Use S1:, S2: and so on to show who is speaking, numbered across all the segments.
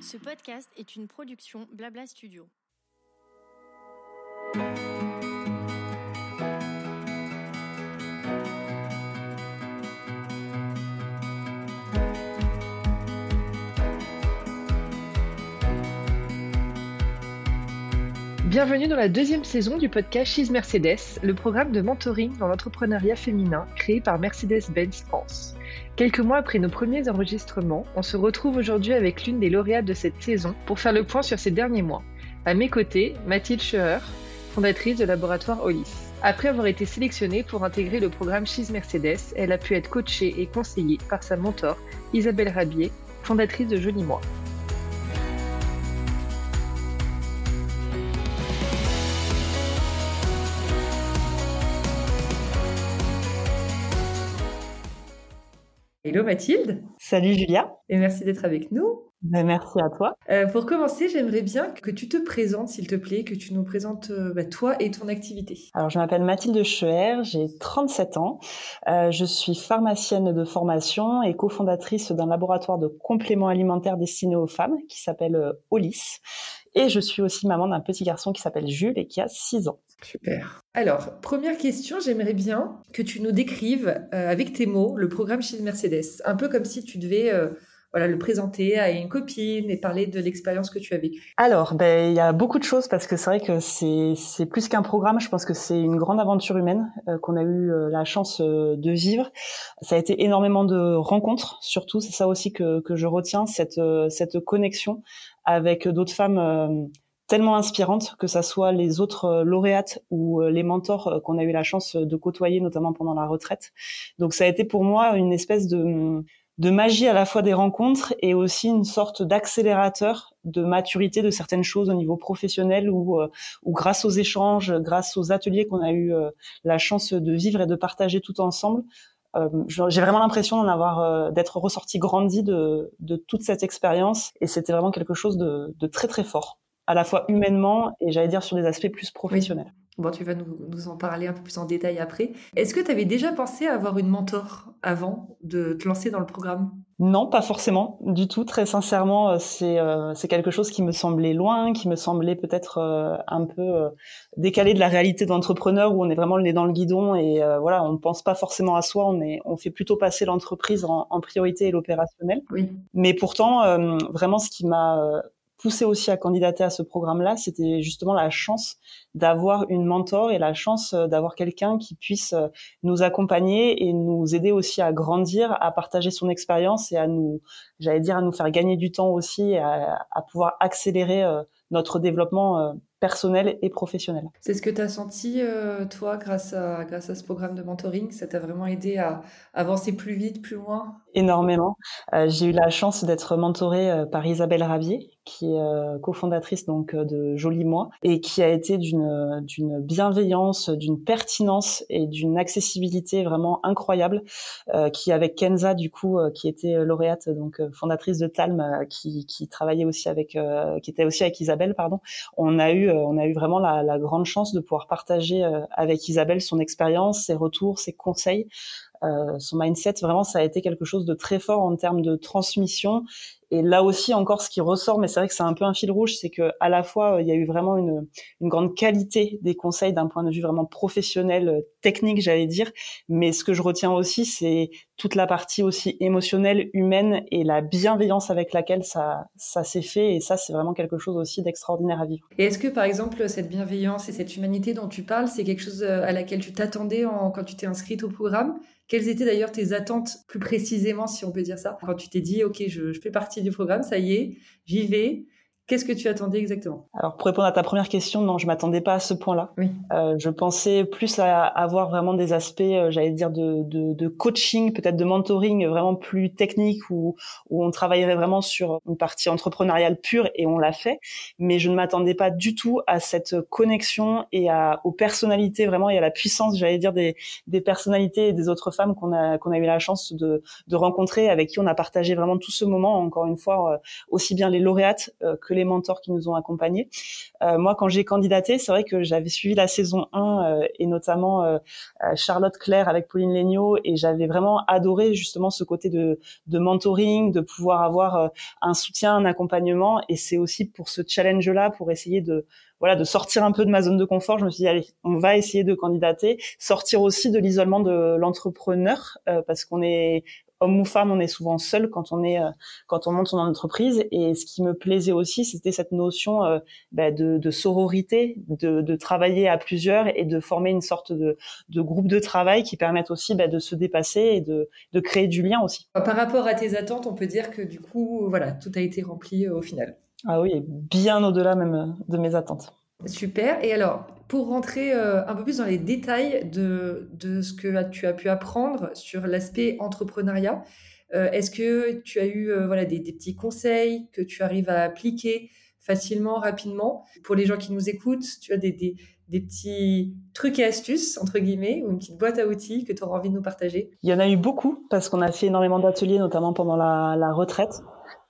S1: Ce podcast est une production Blabla Studio.
S2: Bienvenue dans la deuxième saison du podcast She's Mercedes, le programme de mentoring dans l'entrepreneuriat féminin créé par Mercedes-Benz France. Quelques mois après nos premiers enregistrements, on se retrouve aujourd'hui avec l'une des lauréates de cette saison pour faire le point sur ces derniers mois. À mes côtés, Mathilde Scheuer, fondatrice de laboratoire Olis. Après avoir été sélectionnée pour intégrer le programme She's Mercedes, elle a pu être coachée et conseillée par sa mentor, Isabelle Rabier, fondatrice de Joli Moi. Hello Mathilde.
S3: Salut Julia.
S2: Et merci d'être avec nous.
S3: Ben, merci à toi.
S2: Euh, pour commencer, j'aimerais bien que tu te présentes, s'il te plaît, que tu nous présentes euh, bah, toi et ton activité.
S3: Alors, je m'appelle Mathilde Scheuer, j'ai 37 ans. Euh, je suis pharmacienne de formation et cofondatrice d'un laboratoire de compléments alimentaires destinés aux femmes qui s'appelle Olis. Et je suis aussi maman d'un petit garçon qui s'appelle Jules et qui a 6 ans.
S2: Super. Alors, première question, j'aimerais bien que tu nous décrives avec tes mots le programme chez Mercedes. Un peu comme si tu devais voilà, le présenter à une copine et parler de l'expérience que tu as vécue
S3: Alors, ben, il y a beaucoup de choses parce que c'est vrai que c'est plus qu'un programme. Je pense que c'est une grande aventure humaine euh, qu'on a eu euh, la chance euh, de vivre. Ça a été énormément de rencontres, surtout. C'est ça aussi que, je retiens, cette connexion avec d'autres femmes tellement inspirantes, que ça soit les autres lauréates ou les mentors qu'on a eu la chance de côtoyer, notamment pendant la retraite. Donc ça a été pour moi une espèce de de magie à la fois des rencontres et aussi une sorte d'accélérateur de maturité de certaines choses au niveau professionnel ou, euh, ou grâce aux échanges, grâce aux ateliers qu'on a eu euh, la chance de vivre et de partager tout ensemble. Euh, j'ai vraiment l'impression d'en avoir, d'être ressorti grandi de, de toute cette expérience et c'était vraiment quelque chose de, de, très très fort, à la fois humainement et j'allais dire sur des aspects plus professionnels.
S2: Bon, tu vas nous, nous, en parler un peu plus en détail après. Est-ce que tu avais déjà pensé à avoir une mentor avant de te lancer dans le programme?
S3: Non, pas forcément, du tout. Très sincèrement, euh, c'est euh, c'est quelque chose qui me semblait loin, qui me semblait peut-être euh, un peu décalé de la réalité d'entrepreneur où on est vraiment le nez dans le guidon et voilà, on ne pense pas forcément à soi, on, est, on fait plutôt passer l'entreprise en, en, priorité et l'opérationnel.
S2: Oui.
S3: Mais pourtant, vraiment, ce qui m'a poussé aussi à candidater à ce programme-là, c'était justement la chance d'avoir une mentor et la chance euh, d'avoir quelqu'un qui puisse euh, nous accompagner et nous aider aussi à grandir, à partager son expérience et à nous, j'allais dire, à nous faire gagner du temps aussi, à, à pouvoir accélérer euh, notre développement personnel et professionnel.
S2: C'est ce que tu as senti, toi, grâce à, grâce à ce programme de mentoring? Ça t'a vraiment aidé à avancer plus vite, plus loin?
S3: Énormément. J'ai eu la chance d'être mentorée par Isabelle Ravier, qui est euh, cofondatrice donc euh, de Joli Moi et qui a été d'une d'une bienveillance, d'une pertinence et d'une accessibilité vraiment incroyable. Euh, qui avec Kenza du coup, qui était lauréate donc fondatrice de Talm, qui qui travaillait aussi avec, qui était aussi avec Isabelle pardon. On a eu on a eu vraiment la, la grande chance de pouvoir partager avec Isabelle son expérience, ses retours, ses conseils. Euh, son mindset, vraiment, ça a été quelque chose de très fort en termes de transmission et là aussi encore, ce qui ressort, mais c'est vrai que c'est un peu un fil rouge, c'est que à la fois il y a eu vraiment une, une grande qualité des conseils d'un point de vue vraiment professionnel, euh, technique, j'allais dire. Mais ce que je retiens aussi, c'est toute la partie aussi émotionnelle, humaine et la bienveillance avec laquelle ça ça s'est fait. Et ça, c'est vraiment quelque chose aussi d'extraordinaire à vivre.
S2: Et est-ce que par exemple cette bienveillance et cette humanité dont tu parles, c'est quelque chose euh, à laquelle tu t'attendais quand tu t'es inscrite au programme? Quelles étaient d'ailleurs tes attentes plus précisément, si on peut dire ça, quand tu t'es dit, OK, je, fais partie du programme, ça y est, j'y vais, Qu'est-ce que tu attendais exactement?
S3: Alors pour répondre à ta première question, non, je m'attendais pas à ce point-là.
S2: Oui.
S3: Euh, je pensais plus à avoir vraiment des aspects, euh, j'allais dire de, de, de coaching, peut-être de mentoring vraiment plus technique où, où on travaillerait vraiment sur une partie entrepreneuriale pure et on l'a fait. Mais je ne m'attendais pas du tout à cette connexion et à, aux personnalités vraiment et à la puissance, j'allais dire des, des personnalités et des autres femmes qu'on a qu'on a eu la chance de, de rencontrer, avec qui on a partagé vraiment tout ce moment. Encore une fois, euh, aussi bien les lauréates euh, que les mentors qui nous ont accompagnés. moi, quand j'ai candidaté, c'est vrai que j'avais suivi la saison 1 et notamment Charlotte Claire avec Pauline Legnaud et j'avais vraiment adoré justement ce côté de, de mentoring, de pouvoir avoir un soutien, un accompagnement. Et c'est aussi pour ce challenge-là, pour essayer de voilà, de sortir un peu de ma zone de confort. Je me suis dit, allez, on va essayer de candidater, sortir aussi de l'isolement de l'entrepreneur, euh, parce qu'on est homme ou femme, on est souvent seul quand on est euh, quand on monte son entreprise. Et ce qui me plaisait aussi, c'était cette notion euh, bah, de, de, sororité, de, de, travailler à plusieurs et de former une sorte de, de groupe de travail qui permettent aussi bah, de se dépasser et de, de créer du lien aussi.
S4: Par rapport à tes attentes, on peut dire que du coup, voilà, tout a été rempli au final.
S3: Ah oui, bien au-delà même euh, de mes attentes.
S4: Super. Et alors, pour rentrer euh, un peu plus dans les détails de, de, ce que tu as pu apprendre sur l'aspect entrepreneuriat, euh, est-ce que tu as eu voilà, des, petits conseils que tu arrives à appliquer facilement, rapidement? Pour les gens qui nous écoutent, tu as des, des, des petits trucs et astuces, entre guillemets, ou une petite boîte à outils que tu auras envie de nous partager?
S3: Il y en a eu beaucoup parce qu'on a fait énormément d'ateliers, notamment pendant la, la retraite.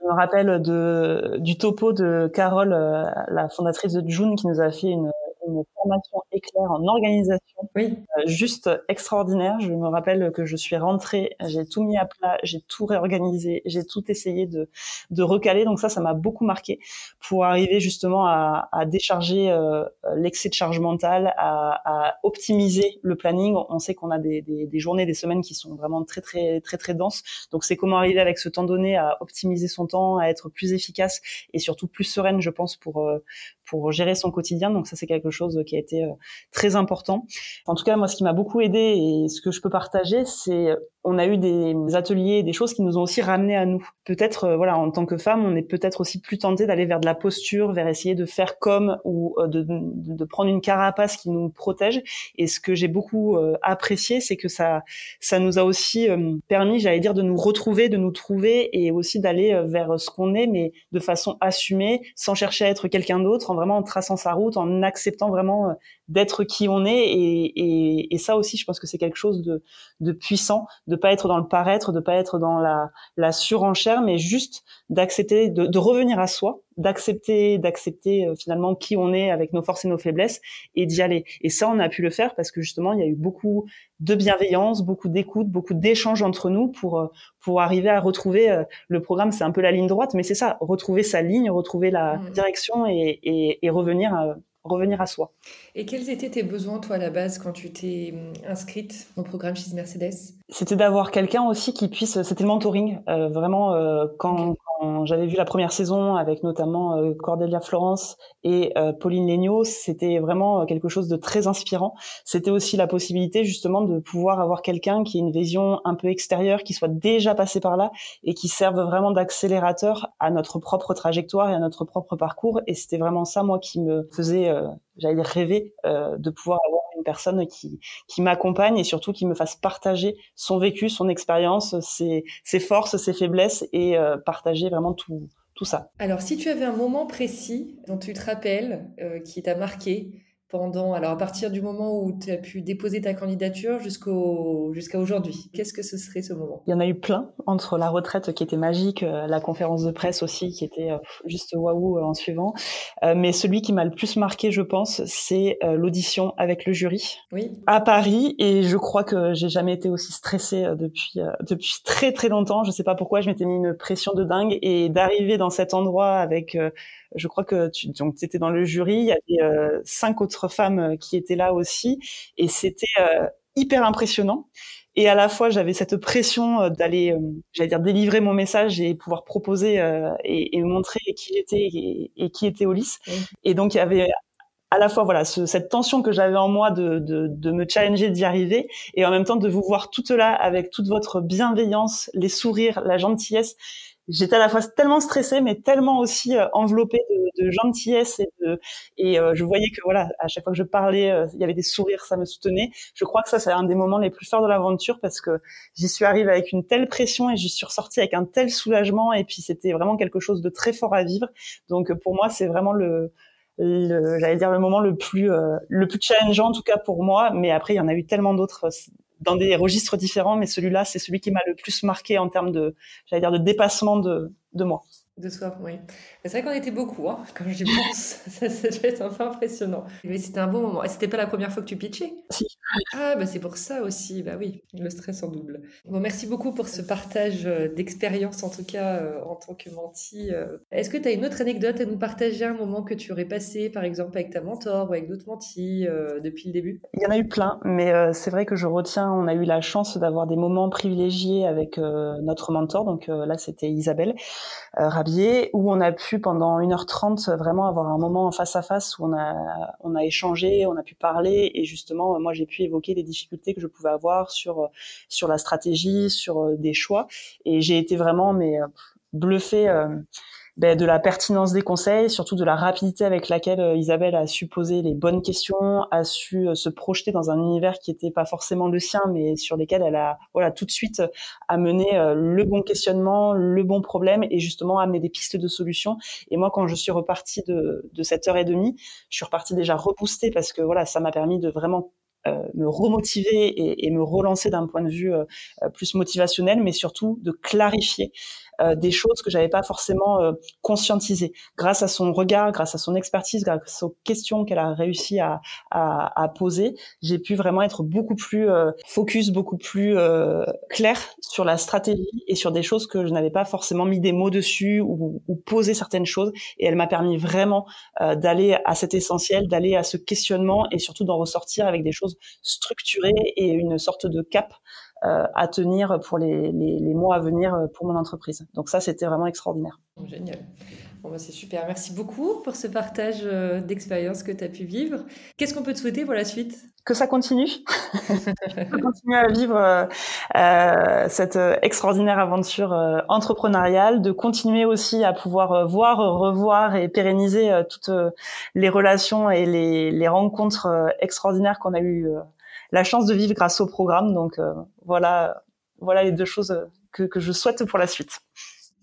S3: Je me rappelle de, du topo de Carole, euh, la fondatrice de June, qui nous a fait une, une formation éclair en organisation,
S4: oui.
S3: Euh, juste extraordinaire. Je me rappelle que je suis rentrée, j'ai tout mis à plat, j'ai tout réorganisé, j'ai tout essayé de, de recaler. Donc ça, ça m'a beaucoup marqué pour arriver justement à, à décharger euh, l'excès de charge mentale, à, à, optimiser le planning. On sait qu'on a des, des, des, journées, des semaines qui sont vraiment très très très très denses. Donc c'est comment arriver avec ce temps donné à optimiser son temps, à être plus efficace et surtout plus sereine, je pense, pour euh, pour gérer son quotidien. Donc ça, c'est quelque chose qui a été très important. En tout cas, moi, ce qui m'a beaucoup aidé et ce que je peux partager, c'est on a eu des ateliers, des choses qui nous ont aussi ramené à nous. Peut-être, euh, voilà, en tant que femme, on est peut-être aussi plus tenté d'aller vers de la posture, vers essayer de faire comme ou euh, de, de, prendre une carapace qui nous protège. Et ce que j'ai beaucoup euh, apprécié, c'est que ça, ça nous a aussi permis, j'allais dire, de nous retrouver, de nous trouver et aussi d'aller vers ce qu'on est, mais de façon assumée, sans chercher à être quelqu'un d'autre, en vraiment en traçant sa route, en acceptant vraiment d'être qui on est. Et, et, et, ça aussi, je pense que c'est quelque chose de, de puissant, de pas être dans le paraître, de pas être dans la, la surenchère, mais juste d'accepter, de, de, revenir à soi, d'accepter, d'accepter euh, finalement qui on est avec nos forces et nos faiblesses et d'y aller. Et ça, on a pu le faire parce que justement, il y a eu beaucoup de bienveillance, beaucoup d'écoute, beaucoup d'échanges entre nous pour euh, pour arriver à retrouver euh, le programme. C'est un peu la ligne droite, mais c'est ça, retrouver sa ligne, retrouver la mmh. direction et, et, et revenir à, revenir à soi.
S4: Et quels étaient tes besoins, toi, à la base, quand tu t'es hum, inscrite au programme chez Mercedes?
S3: C'était d'avoir quelqu'un aussi qui puisse. C'était le mentoring. Euh, vraiment, euh, quand, j'avais vu la première saison avec notamment euh, Cordelia Florence et Pauline Legnaud, c'était vraiment quelque chose de très inspirant. C'était aussi la possibilité, justement, de pouvoir avoir quelqu'un qui ait une vision un peu extérieure, qui soit déjà passé par là et qui serve vraiment d'accélérateur à notre propre trajectoire et à notre propre parcours. Et c'était vraiment ça, moi, qui me faisait euh, j'allais dire rêver euh, de pouvoir avoir personne qui qui m'accompagne et surtout qui me fasse partager son vécu, son expérience, ses, ses forces, ses faiblesses et euh, partager vraiment tout tout ça.
S4: Alors si tu avais un moment précis dont tu te rappelles qui t'a marqué pendant, alors à partir du moment où tu as pu déposer ta candidature jusqu'au, jusqu'à aujourd'hui Qu'est-ce que ce serait ce moment?
S3: Il y en a eu plein, entre la retraite qui était magique, euh, la conférence de presse aussi qui était euh, juste waouh euh, en suivant. mais celui qui m'a le plus marqué, je pense, c'est l'audition avec le jury
S4: oui.
S3: à Paris. Et je crois que j'ai jamais été aussi stressée depuis, depuis très très longtemps. Je sais pas pourquoi, je m'étais mis une pression de dingue. Et d'arriver dans cet endroit avec je crois que tu donc étais dans le jury, il y avait cinq autres femmes euh, qui étaient là aussi, et c'était euh, hyper impressionnant. Et à la fois, j'avais cette pression d'aller, j'allais dire, délivrer mon message et pouvoir proposer et, et, montrer qui j'étais et, et, qui était Ulysse. Et donc, il y avait à la fois voilà ce, cette tension que j'avais en moi de, de, de me challenger d'y arriver et en même temps de vous voir toute là avec toute votre bienveillance, les sourires, la gentillesse j'étais à la fois tellement stressée, mais tellement aussi euh, enveloppée de, de, gentillesse et, de, et euh, je voyais que voilà, à chaque fois que je parlais, euh, il y avait des sourires, ça me soutenait. Je crois que ça, c'est un des moments les plus forts de l'aventure parce que j'y suis arrivée avec une telle pression et j'y suis ressortie avec un tel soulagement et puis c'était vraiment quelque chose de très fort à vivre. Donc pour moi, c'est vraiment le, le j'allais dire le moment le plus le plus challengeant en tout cas pour moi. Mais après, il y en a eu tellement d'autres dans des registres différents, mais celui-là, c'est celui qui m'a le plus marqué en termes de, j'allais dire, de dépassement de, de moi.
S4: De soi, oui. C'est vrai qu'on était beaucoup, hein, quand j'y pense. ça, ça devait être un peu impressionnant. Mais c'était un bon moment. Et c'était pas la première fois que tu pitchais?
S3: Si.
S4: Ah, bah c'est pour ça aussi. Bah oui, le stress en double. Bon, merci beaucoup pour ce partage euh, d'expérience, en tout cas, euh, en tant que menti. Euh. Est-ce que tu as une autre anecdote à nous partager, un moment que tu aurais passé, par exemple, avec ta mentor ou avec d'autres mentis depuis le début?
S3: Il y en a eu plein, mais c'est vrai que je retiens, on a eu la chance d'avoir des moments privilégiés avec notre mentor. Donc là, c'était Isabelle Rabi où on a pu pendant 1h30 vraiment avoir un moment face à face où on a on a échangé, on a pu parler. Et justement moi j'ai pu évoquer les difficultés que je pouvais avoir sur sur la stratégie, sur euh, des choix. Et j'ai été vraiment mais euh, bluffée euh, ben, de la pertinence des conseils, surtout de la rapidité avec laquelle euh, Isabelle a su poser les bonnes questions, a su euh, se projeter dans un univers qui n'était pas forcément le sien, mais sur lesquels elle a voilà tout de suite euh, amené le bon questionnement, le bon problème et justement amené des pistes de solutions. Et moi, quand je suis repartie de, de cette heure et demie, je suis repartie déjà reboostée parce que voilà, ça m'a permis de vraiment me remotiver et, et, me relancer d'un point de vue plus motivationnel, mais surtout de clarifier euh, des choses que j'avais pas forcément euh, conscientisées. Grâce à son regard, grâce à son expertise, grâce aux questions qu'elle a réussi à, à, à poser, j'ai pu vraiment être beaucoup plus euh, focus, beaucoup plus clair sur la stratégie et sur des choses que je n'avais pas forcément mis des mots dessus ou, ou posé certaines choses. Et elle m'a permis vraiment d'aller à cet essentiel, d'aller à ce questionnement et surtout d'en ressortir avec des choses structurées et une sorte de cap euh, à tenir pour les, les, mois à venir euh, pour mon entreprise. Donc ça, c'était vraiment extraordinaire.
S4: Génial. Bon, bah, c'est super. Merci beaucoup pour ce partage euh, d'expérience que tu as pu vivre. Qu'est-ce qu'on peut te souhaiter pour la suite?
S3: Que ça continue. continue à vivre euh, cette extraordinaire aventure entrepreneuriale, de continuer aussi à pouvoir voir, revoir et pérenniser toutes les relations et les, les rencontres extraordinaires qu'on a eues la chance de vivre grâce au programme. Donc euh, voilà, voilà les deux choses que, que, je souhaite pour la suite.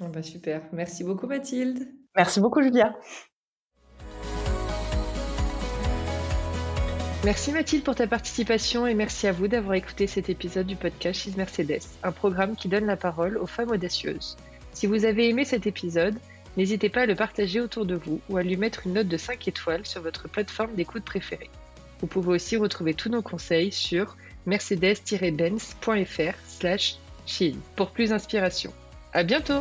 S4: Oh bah super. Merci beaucoup Mathilde.
S3: Merci beaucoup Julia.
S2: Merci Mathilde pour ta participation et merci à vous d'avoir écouté cet épisode du podcast Chez Mercedes, un programme qui donne la parole aux femmes audacieuses. Si vous avez aimé cet épisode, n'hésitez pas à le partager autour de vous ou à lui mettre une note de 5 étoiles sur votre plateforme d'écoute préférée. Vous pouvez aussi retrouver tous nos conseils sur mercedes-benz.fr slash pour plus d'inspiration. À bientôt!